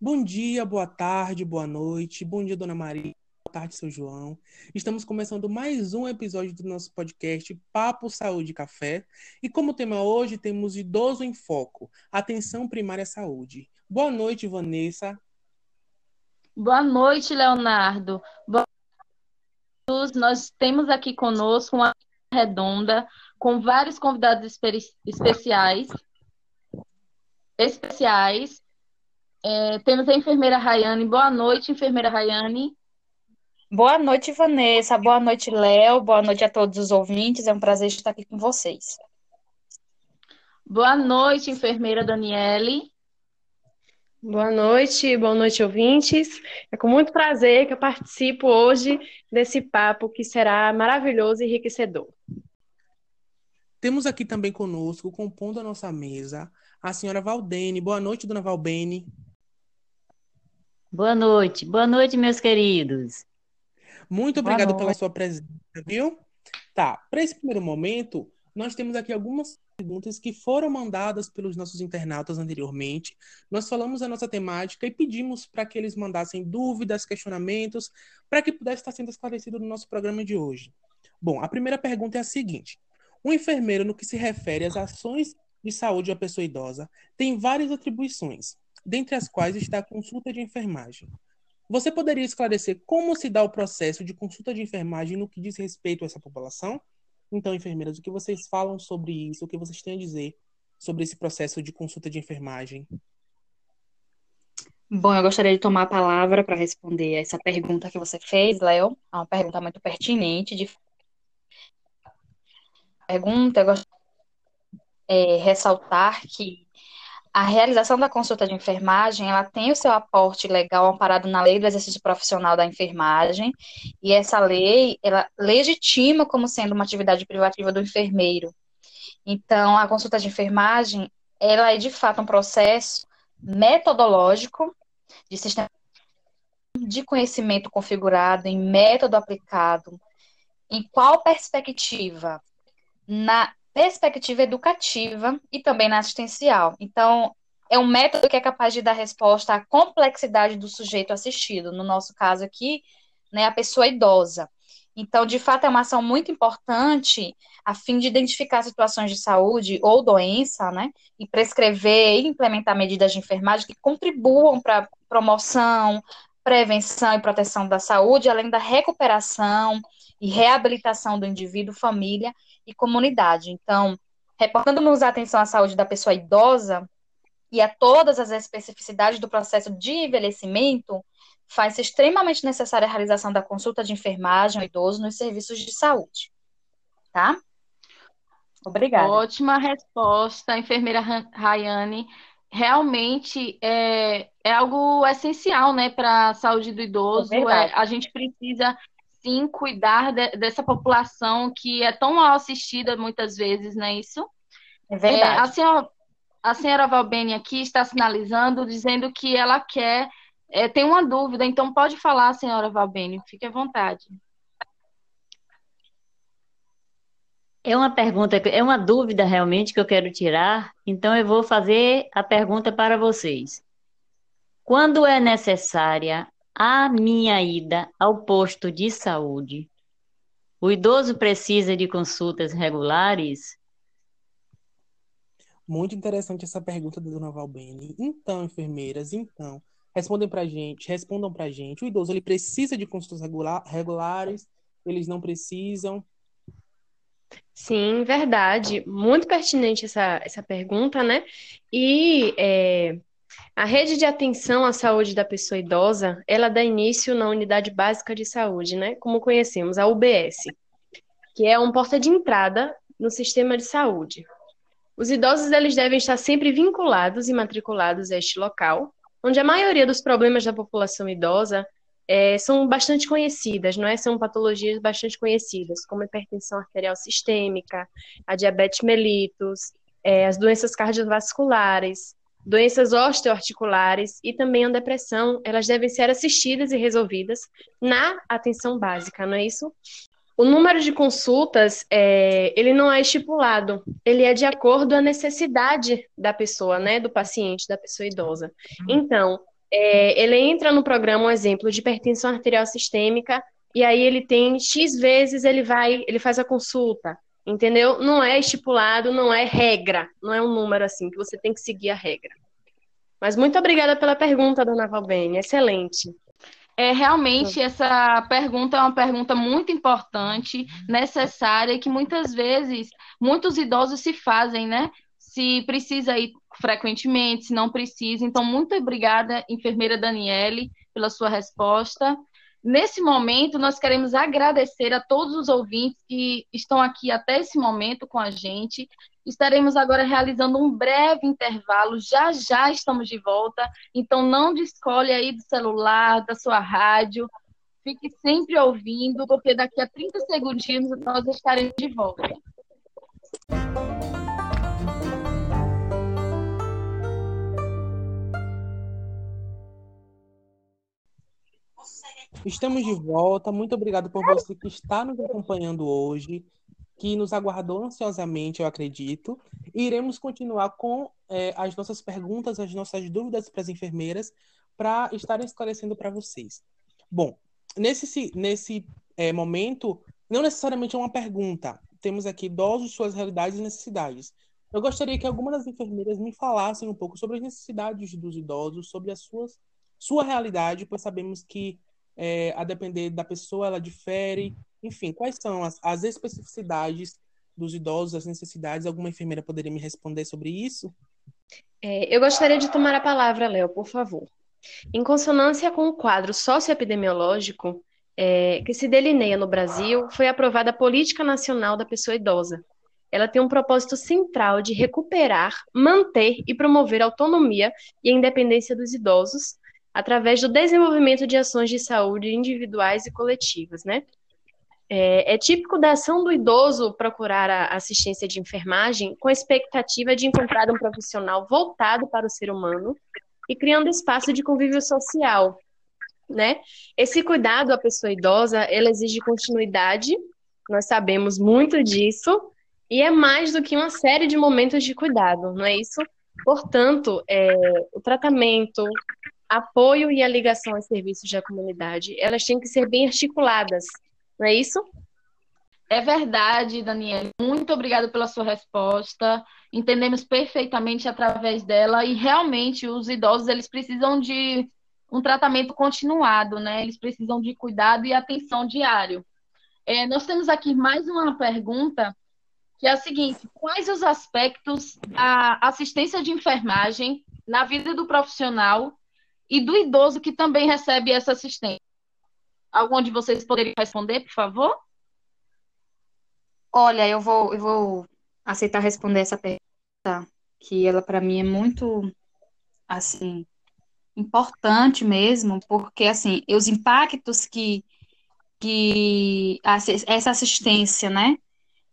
Bom dia, boa tarde, boa noite. Bom dia, Dona Maria. Boa tarde, seu João. Estamos começando mais um episódio do nosso podcast Papo Saúde Café. E como tema hoje, temos Idoso em Foco, Atenção Primária à Saúde. Boa noite, Vanessa. Boa noite, Leonardo. Boa noite. Nós temos aqui conosco uma redonda com vários convidados especiais. Especiais é, temos a enfermeira Rayane. Boa noite, enfermeira Rayane. Boa noite, Vanessa. Boa noite, Léo. Boa noite a todos os ouvintes. É um prazer estar aqui com vocês. Boa noite, enfermeira Daniele. Boa noite, boa noite, ouvintes. É com muito prazer que eu participo hoje desse papo que será maravilhoso e enriquecedor. Temos aqui também conosco, compondo a nossa mesa, a senhora Valdene. Boa noite, dona Valbene. Boa noite, boa noite, meus queridos. Muito obrigado pela sua presença, viu? Tá, para esse primeiro momento, nós temos aqui algumas perguntas que foram mandadas pelos nossos internautas anteriormente. Nós falamos a nossa temática e pedimos para que eles mandassem dúvidas, questionamentos, para que pudesse estar sendo esclarecido no nosso programa de hoje. Bom, a primeira pergunta é a seguinte: um enfermeiro, no que se refere às ações de saúde de uma pessoa idosa, tem várias atribuições dentre as quais está a consulta de enfermagem. Você poderia esclarecer como se dá o processo de consulta de enfermagem no que diz respeito a essa população? Então, enfermeiras, o que vocês falam sobre isso? O que vocês têm a dizer sobre esse processo de consulta de enfermagem? Bom, eu gostaria de tomar a palavra para responder essa pergunta que você fez, Léo. É uma pergunta muito pertinente. De... Pergunta, eu gostaria de é, ressaltar que a realização da consulta de enfermagem, ela tem o seu aporte legal amparado na lei do exercício profissional da enfermagem, e essa lei, ela legitima como sendo uma atividade privativa do enfermeiro. Então, a consulta de enfermagem, ela é de fato um processo metodológico de sistema de conhecimento configurado em método aplicado. Em qual perspectiva? Na perspectiva educativa e também na assistencial. Então, é um método que é capaz de dar resposta à complexidade do sujeito assistido, no nosso caso aqui, né, a pessoa idosa. Então, de fato, é uma ação muito importante a fim de identificar situações de saúde ou doença, né, e prescrever e implementar medidas de enfermagem que contribuam para a promoção, prevenção e proteção da saúde, além da recuperação e reabilitação do indivíduo, família e comunidade. Então, reportando-nos a atenção à saúde da pessoa idosa e a todas as especificidades do processo de envelhecimento, faz-se extremamente necessária a realização da consulta de enfermagem ao idoso nos serviços de saúde. Tá? Obrigada. Ótima resposta, enfermeira Rayane. Realmente é, é algo essencial, né, para a saúde do idoso. É é, a gente precisa sim cuidar de, dessa população que é tão mal assistida muitas vezes, não é isso? É verdade. É, a, senhora, a senhora Valbene aqui está sinalizando, dizendo que ela quer, é, tem uma dúvida, então pode falar, senhora Valbene, fique à vontade. É uma pergunta, é uma dúvida realmente que eu quero tirar, então eu vou fazer a pergunta para vocês. Quando é necessária a minha ida ao posto de saúde. O idoso precisa de consultas regulares? Muito interessante essa pergunta da dona Valbene. Então, enfermeiras, então, respondem pra gente, respondam pra gente. O idoso ele precisa de consultas regular, regulares? Eles não precisam? Sim, verdade. Muito pertinente essa, essa pergunta, né? E é, a rede de atenção à saúde da pessoa idosa, ela dá início na Unidade Básica de Saúde, né? Como conhecemos, a UBS, que é um porta de entrada no sistema de saúde. Os idosos eles devem estar sempre vinculados e matriculados a este local, onde a maioria dos problemas da população idosa é, são bastante conhecidas, não é? São patologias bastante conhecidas, como a hipertensão arterial sistêmica, a diabetes mellitus, é, as doenças cardiovasculares, doenças osteoarticulares e também a depressão, elas devem ser assistidas e resolvidas na atenção básica, não é isso? O número de consultas, é, ele não é estipulado, ele é de acordo à necessidade da pessoa, né, do paciente, da pessoa idosa. Então, é, ele entra no programa, um exemplo, de hipertensão arterial sistêmica, e aí ele tem X vezes ele vai, ele faz a consulta, entendeu? Não é estipulado, não é regra, não é um número assim que você tem que seguir a regra. Mas muito obrigada pela pergunta, dona Valbene, excelente. É, realmente, essa pergunta é uma pergunta muito importante, necessária, que muitas vezes muitos idosos se fazem, né? Se precisa ir frequentemente, se não precisa. Então, muito obrigada, enfermeira Daniele, pela sua resposta. Nesse momento, nós queremos agradecer a todos os ouvintes que estão aqui até esse momento com a gente. Estaremos agora realizando um breve intervalo, já já estamos de volta, então não descolhe aí do celular, da sua rádio, fique sempre ouvindo, porque daqui a 30 segundinhos nós estaremos de volta. Estamos de volta. Muito obrigado por você que está nos acompanhando hoje, que nos aguardou ansiosamente, eu acredito. E iremos continuar com é, as nossas perguntas, as nossas dúvidas para as enfermeiras, para estarem esclarecendo para vocês. Bom, nesse, nesse é, momento, não necessariamente é uma pergunta. Temos aqui idosos, suas realidades e necessidades. Eu gostaria que algumas das enfermeiras me falassem um pouco sobre as necessidades dos idosos, sobre as suas sua realidade, pois sabemos que é, a depender da pessoa, ela difere. Enfim, quais são as, as especificidades dos idosos, as necessidades? Alguma enfermeira poderia me responder sobre isso? É, eu gostaria de tomar a palavra, Léo, por favor. Em consonância com o quadro socioepidemiológico é, que se delineia no Brasil, foi aprovada a Política Nacional da Pessoa Idosa. Ela tem um propósito central de recuperar, manter e promover a autonomia e a independência dos idosos, através do desenvolvimento de ações de saúde individuais e coletivas, né? É, é, típico da ação do idoso procurar a assistência de enfermagem com a expectativa de encontrar um profissional voltado para o ser humano e criando espaço de convívio social, né? Esse cuidado à pessoa idosa, ela exige continuidade, nós sabemos muito disso, e é mais do que uma série de momentos de cuidado, não é isso? Portanto, é, o tratamento, apoio e a ligação aos serviços da comunidade, elas têm que ser bem articuladas, não é isso? É verdade, Daniela. Muito obrigada pela sua resposta. Entendemos perfeitamente através dela e realmente os idosos eles precisam de um tratamento continuado, né? Eles precisam de cuidado e atenção diário. É, nós temos aqui mais uma pergunta que é a seguinte: quais os aspectos da assistência de enfermagem na vida do profissional e do idoso que também recebe essa assistência. Algum de vocês poderiam responder, por favor? Olha, eu vou, eu vou aceitar responder essa pergunta, que ela para mim é muito assim importante mesmo, porque assim, os impactos que que essa assistência, né,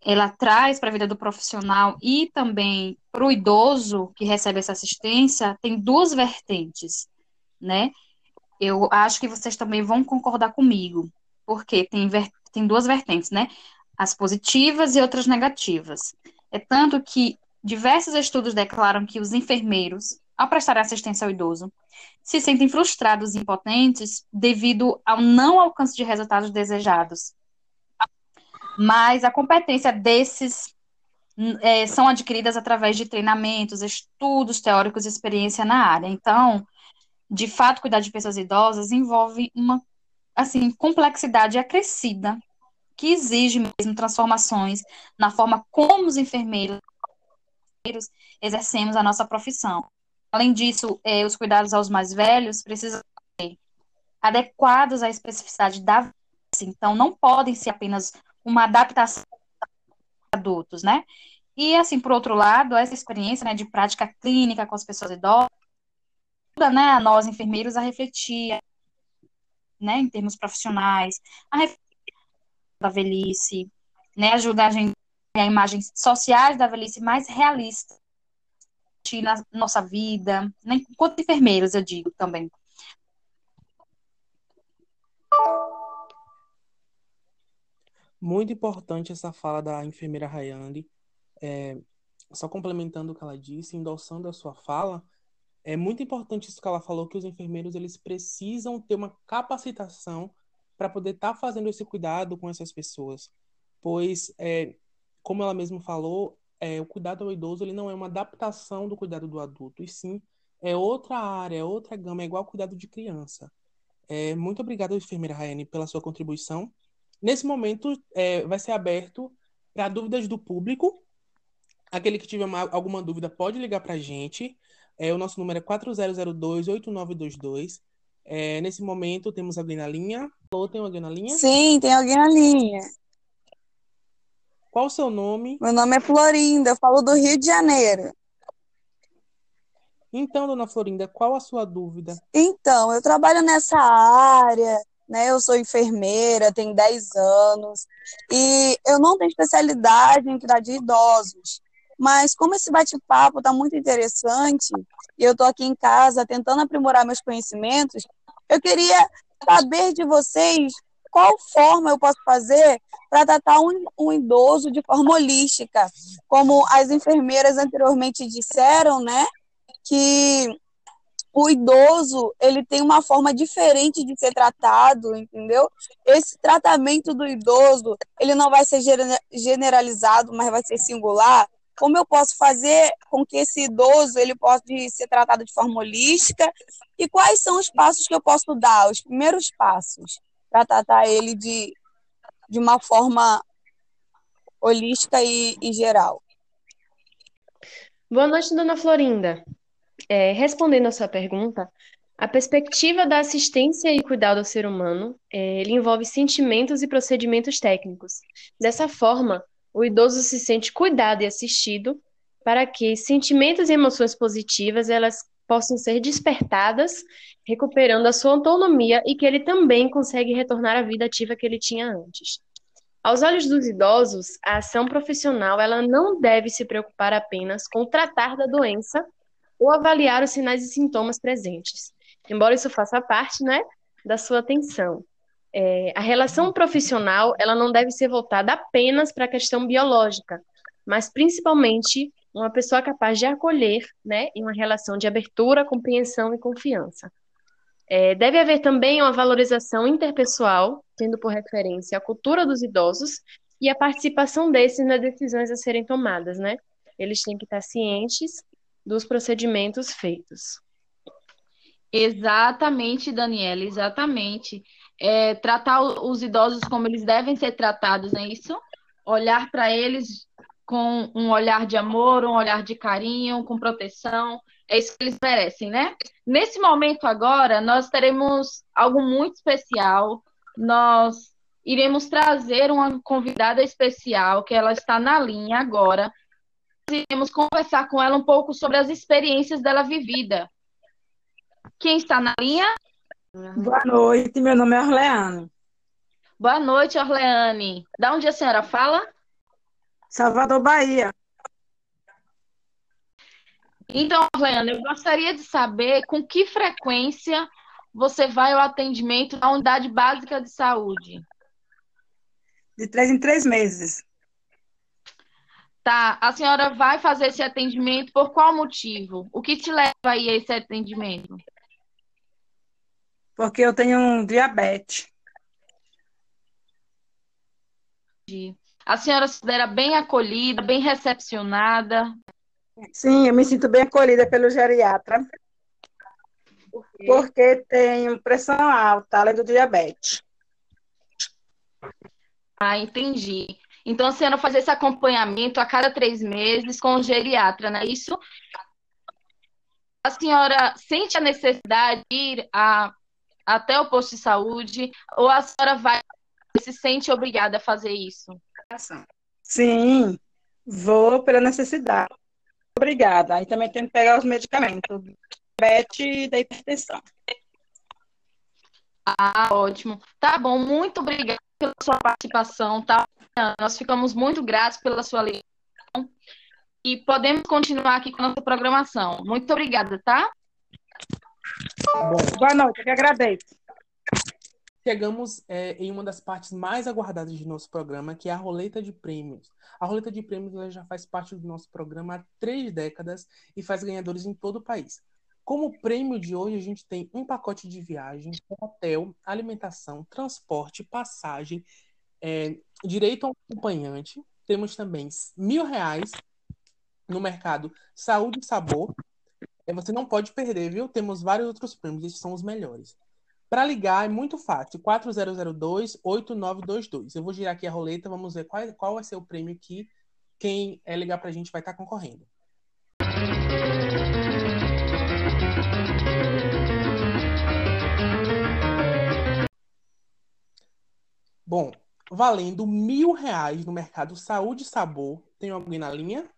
ela traz para a vida do profissional e também para o idoso que recebe essa assistência, tem duas vertentes né? Eu acho que vocês também vão concordar comigo, porque tem, tem duas vertentes, né? As positivas e outras negativas. É tanto que diversos estudos declaram que os enfermeiros, ao prestar assistência ao idoso, se sentem frustrados e impotentes devido ao não alcance de resultados desejados. Mas a competência desses é, são adquiridas através de treinamentos, estudos teóricos e experiência na área. Então, de fato, cuidar de pessoas idosas envolve uma assim complexidade acrescida que exige mesmo transformações na forma como os enfermeiros exercemos a nossa profissão. Além disso, eh, os cuidados aos mais velhos precisam ser adequados à especificidade da vida, então não podem ser apenas uma adaptação adultos, né? E assim, por outro lado, essa experiência né, de prática clínica com as pessoas idosas né, nós, enfermeiros, a refletir né, em termos profissionais, a da velhice, né, ajuda a gente a imagens sociais da velhice mais realistas na nossa vida, né, enquanto enfermeiros, eu digo também. Muito importante essa fala da enfermeira Rayane. É, só complementando o que ela disse, endossando a sua fala, É muito importante isso que ela falou, que os enfermeiros eles precisam ter uma capacitação para poder estar tá fazendo esse cuidado com essas pessoas. Pois, é, como ela mesma falou, é, o cuidado ao idoso ele não é uma adaptação do cuidado do adulto, e sim é outra área, é outra gama, é igual ao cuidado de criança. É, muito obrigado, enfermeira Raiane, pela sua contribuição. Nesse momento, é, vai ser aberto para dúvidas do público. Aquele que tiver uma, alguma dúvida pode ligar para a gente. É, o nosso número é 4002-8922. É, nesse momento, temos alguém na linha. Ou tem alguém na linha? Sim, tem alguém na linha. Qual o seu nome? Meu nome é Florinda, eu falo do Rio de Janeiro. Então, dona Florinda, qual a sua dúvida? Então, eu trabalho nessa área, né? Eu sou enfermeira, tenho 10 anos, e eu não tenho especialidade em cuidar de idosos. Mas como esse bate-papo está muito interessante e eu estou aqui em casa tentando aprimorar meus conhecimentos, eu queria saber de vocês qual forma eu posso fazer para tratar um, um, idoso de forma holística, como as enfermeiras anteriormente disseram, né? Que o idoso ele tem uma forma diferente de ser tratado, entendeu? Esse tratamento do idoso ele não vai ser generalizado, mas vai ser singular como eu posso fazer com que esse idoso ele possa ser tratado de forma holística e quais são os passos que eu posso dar, os primeiros passos para tratar ele de, de uma forma holística e, e geral. Boa noite, dona Florinda. É, respondendo a sua pergunta, a perspectiva da assistência e cuidado ao ser humano, é, envolve sentimentos e procedimentos técnicos. Dessa forma, o idoso se sente cuidado e assistido para que sentimentos e emoções positivas elas possam ser despertadas, recuperando a sua autonomia e que ele também consegue retornar à vida ativa que ele tinha antes. Aos olhos dos idosos, a ação profissional ela não deve se preocupar apenas com tratar da doença ou avaliar os sinais e sintomas presentes, embora isso faça parte, né, da sua atenção. É, a relação profissional ela não deve ser voltada apenas para a questão biológica, mas principalmente uma pessoa capaz de acolher, né, em uma relação de abertura, compreensão e confiança. É, deve haver também uma valorização interpessoal, tendo por referência a cultura dos idosos e a participação desses nas decisões a serem tomadas, né? Eles têm que estar cientes dos procedimentos feitos. Exatamente, Daniela, exatamente é, tratar os idosos como eles devem ser tratados, é isso? Olhar para eles com um olhar de amor, um olhar de carinho, com proteção, é isso que eles merecem, né? Nesse momento agora, nós teremos algo muito especial. Nós iremos trazer uma convidada especial, que ela está na linha agora. Nós iremos conversar com ela um pouco sobre as experiências dela vivida. Quem está na linha? Boa noite, meu nome é Orleane. Boa noite, Orleane. Da onde a senhora fala? Salvador, Bahia. Então, Orleane, eu gostaria de saber com que frequência você vai ao atendimento na unidade básica de saúde? De três em três meses. Tá. A senhora vai fazer esse atendimento por qual motivo? O que te leva aí a esse atendimento? Porque eu tenho um diabetes. A senhora se considera bem acolhida, bem recepcionada? Sim, eu me sinto bem acolhida pelo geriatra. Por porque tenho pressão alta, além do diabetes. Ah, entendi. Então a senhora faz esse acompanhamento a cada três meses com o geriatra, não é isso? A senhora sente a necessidade de ir a até o posto de saúde, ou a senhora vai se sente obrigada a fazer isso? Sim, vou pela necessidade. Obrigada. Aí também tenho que pegar os medicamentos, diabetes e da hipertensão. Ah, ótimo. Tá bom, muito obrigada pela sua participação, tá? Nós ficamos muito gratos pela sua ligação e podemos continuar aqui com a nossa programação. Muito obrigada, tá? Bom, Boa noite, eu que agradeço. Chegamos é, em uma das partes mais aguardadas de nosso programa, que é a roleta de prêmios. A roleta de prêmios já faz parte do nosso programa há três décadas e faz ganhadores em todo o país. Como prêmio de hoje, a gente tem um pacote de viagem, hotel, alimentação, transporte, passagem, é, direito ao acompanhante. Temos também mil reais no mercado Saúde e Sabor. É, você não pode perder, viu? Temos vários outros prêmios, esses são os melhores. Para ligar é muito fácil, 4002-8922. Eu vou girar aqui a roleta, vamos ver qual, qual vai ser o prêmio que quem é ligar para a gente vai estar tá concorrendo. Bom, valendo mil reais no mercado Saúde e Sabor. Tem alguém na linha?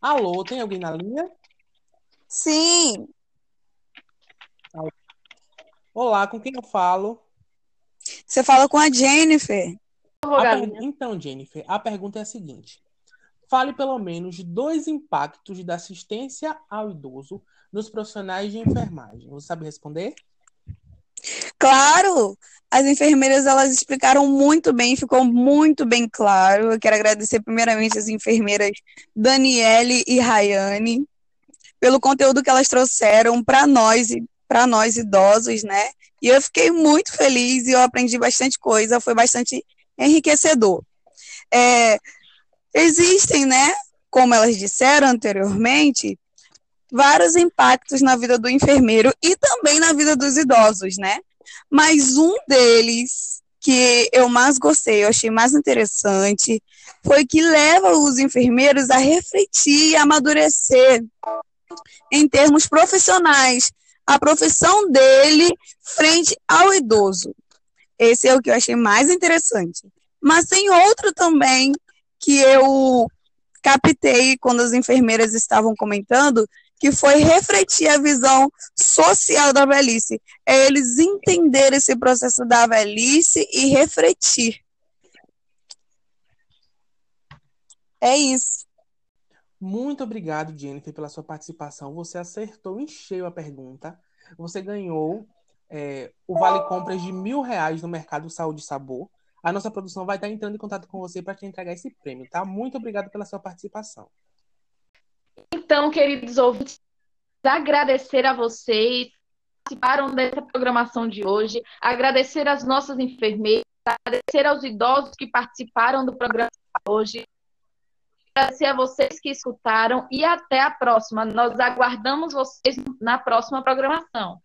Alô, tem alguém na linha? Sim. Olá, com quem eu falo? Você fala com a Jennifer. A per... Então, Jennifer, a pergunta é a seguinte: fale pelo menos dois impactos da assistência ao idoso nos profissionais de enfermagem. Você sabe responder? Claro! As enfermeiras elas explicaram muito bem, ficou muito bem claro. Eu quero agradecer primeiramente as enfermeiras Daniele e Rayane pelo conteúdo que elas trouxeram para nós para nós idosos, né? E eu fiquei muito feliz e eu aprendi bastante coisa, foi bastante enriquecedor. É, existem, né? Como elas disseram anteriormente, vários impactos na vida do enfermeiro e também na vida dos idosos, né? Mas um deles que eu mais gostei, eu achei mais interessante, foi que leva os enfermeiros a refletir e amadurecer em termos profissionais a profissão dele frente ao idoso. Esse é o que eu achei mais interessante. Mas tem outro também que eu captei quando as enfermeiras estavam comentando, que foi refletir a visão social da velhice. É eles entenderem esse processo da velhice e refletir. É isso. Muito obrigado, Jennifer, pela sua participação. Você acertou em cheio a pergunta. Você ganhou é, o Vale Compras de mil reais no Mercado Saúde e Sabor. A nossa produção vai estar entrando em contato com você para te entregar esse prêmio, tá? Muito obrigado pela sua participação. Então, queridos ouvintes, agradecer a vocês que participaram dessa programação de hoje, agradecer às nossas enfermeiras, agradecer aos idosos que participaram do programa hoje, agradecer a vocês que escutaram e até a próxima. Nós aguardamos vocês na próxima programação.